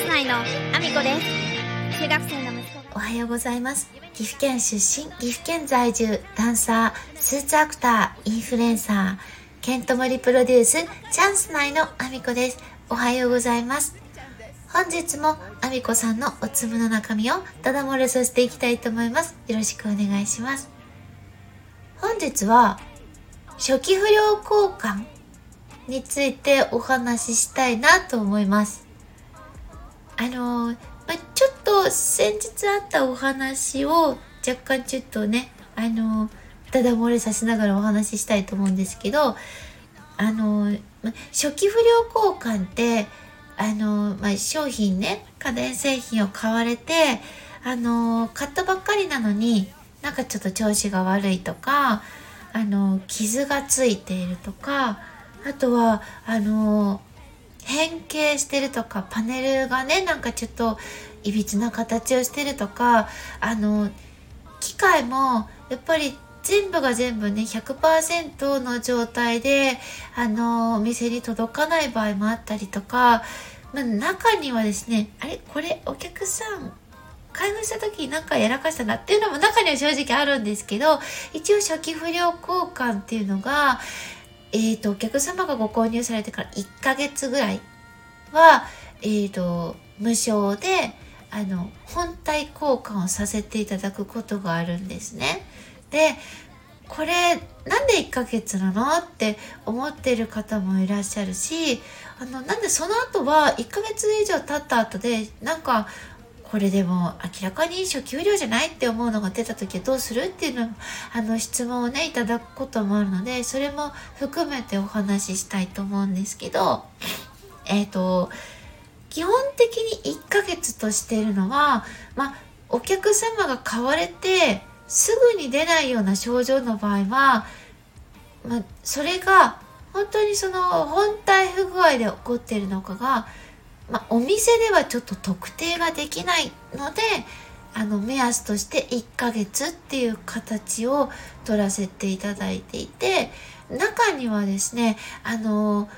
ス内のアミコです。中学生の息子おはようございます。岐阜県出身岐阜県在住ダンサースーツアクターインフルエンサーケントモリプロデュースチャンス内のアミコですおはようございます本日もアミコさんのおつむの中身をただ漏れさせていきたいと思います。よろしくお願いします。本日は初期不良交換についてお話ししたいなと思います。あのまあ、ちょっと先日あったお話を若干ちょっとねあのただ漏れさせながらお話ししたいと思うんですけどあの、ま初期不良交換ってあの、ま商品ね家電製品を買われてあの買ったばっかりなのになんかちょっと調子が悪いとかあの傷がついているとかあとはあの変形してるとかパネルがねなんかちょっといびつな形をしてるとかあの機械もやっぱり全部が全部ね100%の状態であのお店に届かない場合もあったりとか、まあ、中にはですねあれこれお客さん開封した時に何かやらかしたなっていうのも中には正直あるんですけど一応初期不良交換っていうのがえっ、ー、と、お客様がご購入されてから1ヶ月ぐらいは、えっ、ー、と、無償で、あの、本体交換をさせていただくことがあるんですね。で、これ、なんで1ヶ月なのって思ってる方もいらっしゃるし、あの、なんでその後は1ヶ月以上経った後で、なんか、これでも明らかに初給料じゃないって思うのが出た時はどうするっていうのあの質問をねいただくこともあるのでそれも含めてお話ししたいと思うんですけどえっ、ー、と基本的に1ヶ月としてるのはまあお客様が買われてすぐに出ないような症状の場合は、まあ、それが本当にその本体不具合で起こっているのかがまあ、お店ではちょっと特定ができないのであの目安として1ヶ月っていう形を取らせていただいていて中にはですねあの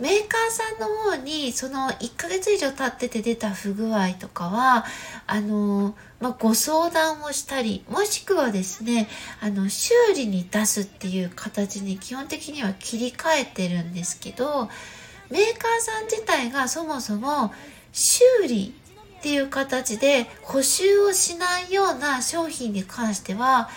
メーカーさんの方にその1ヶ月以上経ってて出た不具合とかはあの、まあ、ご相談をしたりもしくはですねあの修理に出すっていう形に基本的には切り替えてるんですけどメーカーさん自体がそもそも修理っていう形で補修をしないような商品に関しては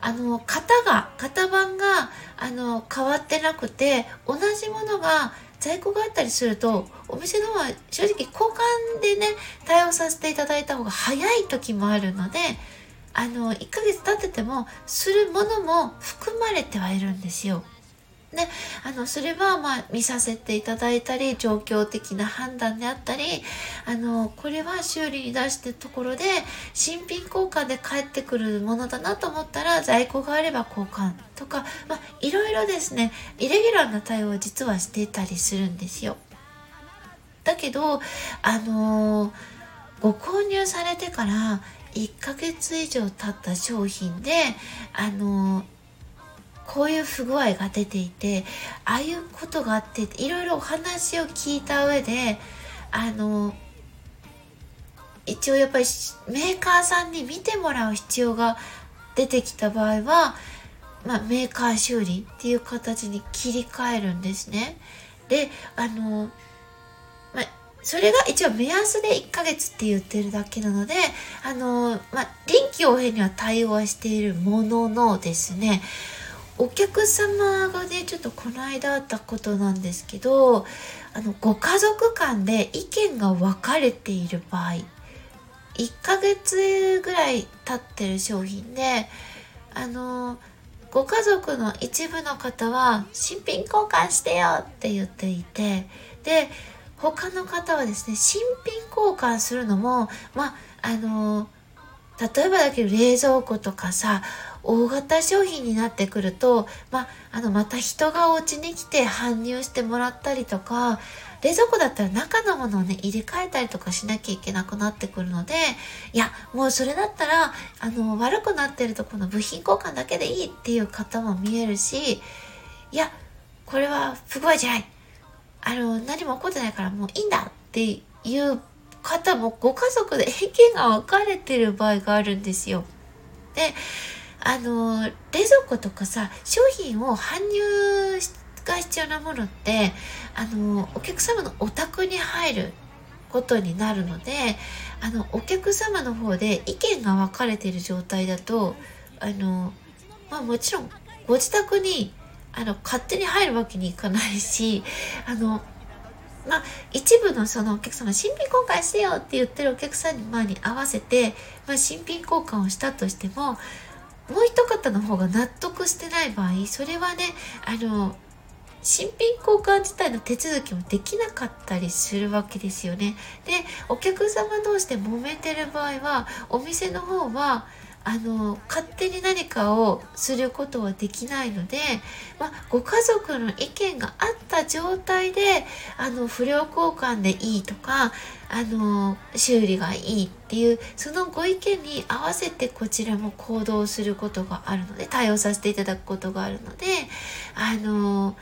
あの型が型番があの変わってなくて同じものが在庫があったりするとお店の方は正直交換でね対応させていただいた方が早い時もあるのであの1ヶ月経っててもするものも含まれてはいるんですよ。ね、あのそれはまあ見させていただいたり状況的な判断であったりあのこれは修理に出してるところで新品交換で返ってくるものだなと思ったら在庫があれば交換とか、まあ、いろいろですねイレギュラーな対応を実はしていたりするんですよ。だけどあのご購入されてから1ヶ月以上経った商品であのこういう不具合が出ていてああいうことがあっていろいろお話を聞いた上であの一応やっぱりメーカーさんに見てもらう必要が出てきた場合は、まあ、メーカー修理っていう形に切り替えるんですね。であの、まあそれが一応目安で1ヶ月って言ってるだけなので、あの、まあ、臨機応変には対応はしているもののですね、お客様がねちょっとこの間あったことなんですけどあのご家族間で意見が分かれている場合1ヶ月ぐらい経ってる商品であのご家族の一部の方は新品交換してよって言っていてで他の方はですね新品交換するのもまああの例えばだけど冷蔵庫とかさ大型商品になってくると、まあ、あのまた人がお家に来て搬入してもらったりとか冷蔵庫だったら中のものをね入れ替えたりとかしなきゃいけなくなってくるのでいやもうそれだったらあの悪くなってるとこの部品交換だけでいいっていう方も見えるしいやこれは不具合じゃないあの何も起こってないからもういいんだっていう方もご家族で意見が分かれてる場合があるんですよ。であの冷蔵庫とかさ商品を搬入が必要なものってあのお客様のお宅に入ることになるのであのお客様の方で意見が分かれている状態だとあの、まあ、もちろんご自宅にあの勝手に入るわけにいかないしあのまあ、一部のそのお客様新品交換してよって言ってるお客さんに前に合わせて、まあ、新品交換をしたとしてももう一方の方が納得してない場合それはねあの新品交換自体の手続きもできなかったりするわけですよね。でお客様同士で揉めてる場合はお店の方はあの勝手に何かをすることはできないので、まあ、ご家族の意見があった状態であの不良交換でいいとかあの修理がいいっていうそのご意見に合わせてこちらも行動することがあるので対応させていただくことがあるのであの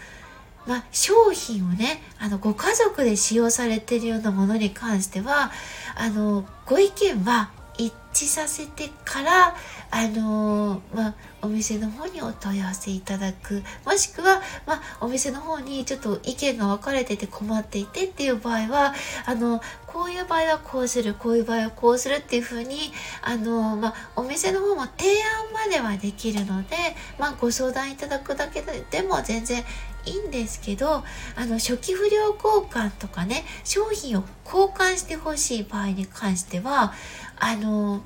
まあ、商品をねあのご家族で使用されているようなものに関してはあのご意見は一致させてからあのまあ、お店の方にお問い合わせいただく。もしくは、まあ、お店の方にちょっと意見が分かれてて困っていてっていう場合はあのこういう場合はこうするこういう場合はこうするっていうふうにあの、まあ、お店の方も提案まではできるので、まあ、ご相談いただくだけでも全然いいんですけどあの初期不良交換とかね商品を交換してほしい場合に関してはあの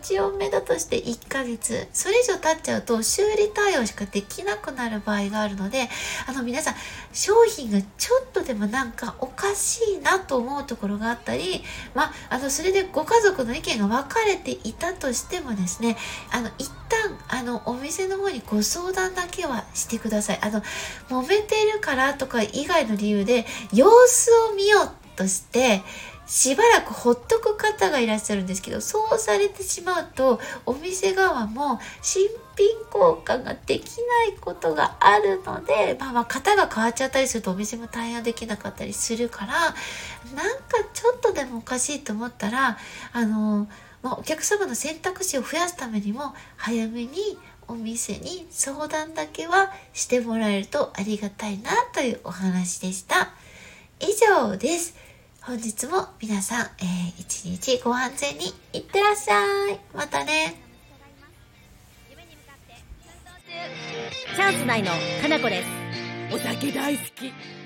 一応目だとして1ヶ月それ以上経っちゃうと修理対応しかできなくなる場合があるのであの皆さん商品がちょっとでもなんかおかしいなと思うところがあったりまああのそれでご家族の意見が分かれていたとしてもですねあの一旦あのお店の方にご相談だけはしてください。あの揉めてるからとか以外の理由で様子を見ようとしてしばらくほっとく方がいらっしゃるんですけどそうされてしまうとお店側も新品交換ができないことがあるので、まあ、まあ型が変わっちゃったりするとお店も対応できなかったりするからなんかちょっとでもおかしいと思ったらあの、まあ、お客様の選択肢を増やすためにも早めにお店に相談だけはしてもらえるとありがたいなというお話でした。以上です。本日も皆さん、えー、一日ご安全にいってらっしゃい。またね。チャンス内のかなこです。お酒大好き。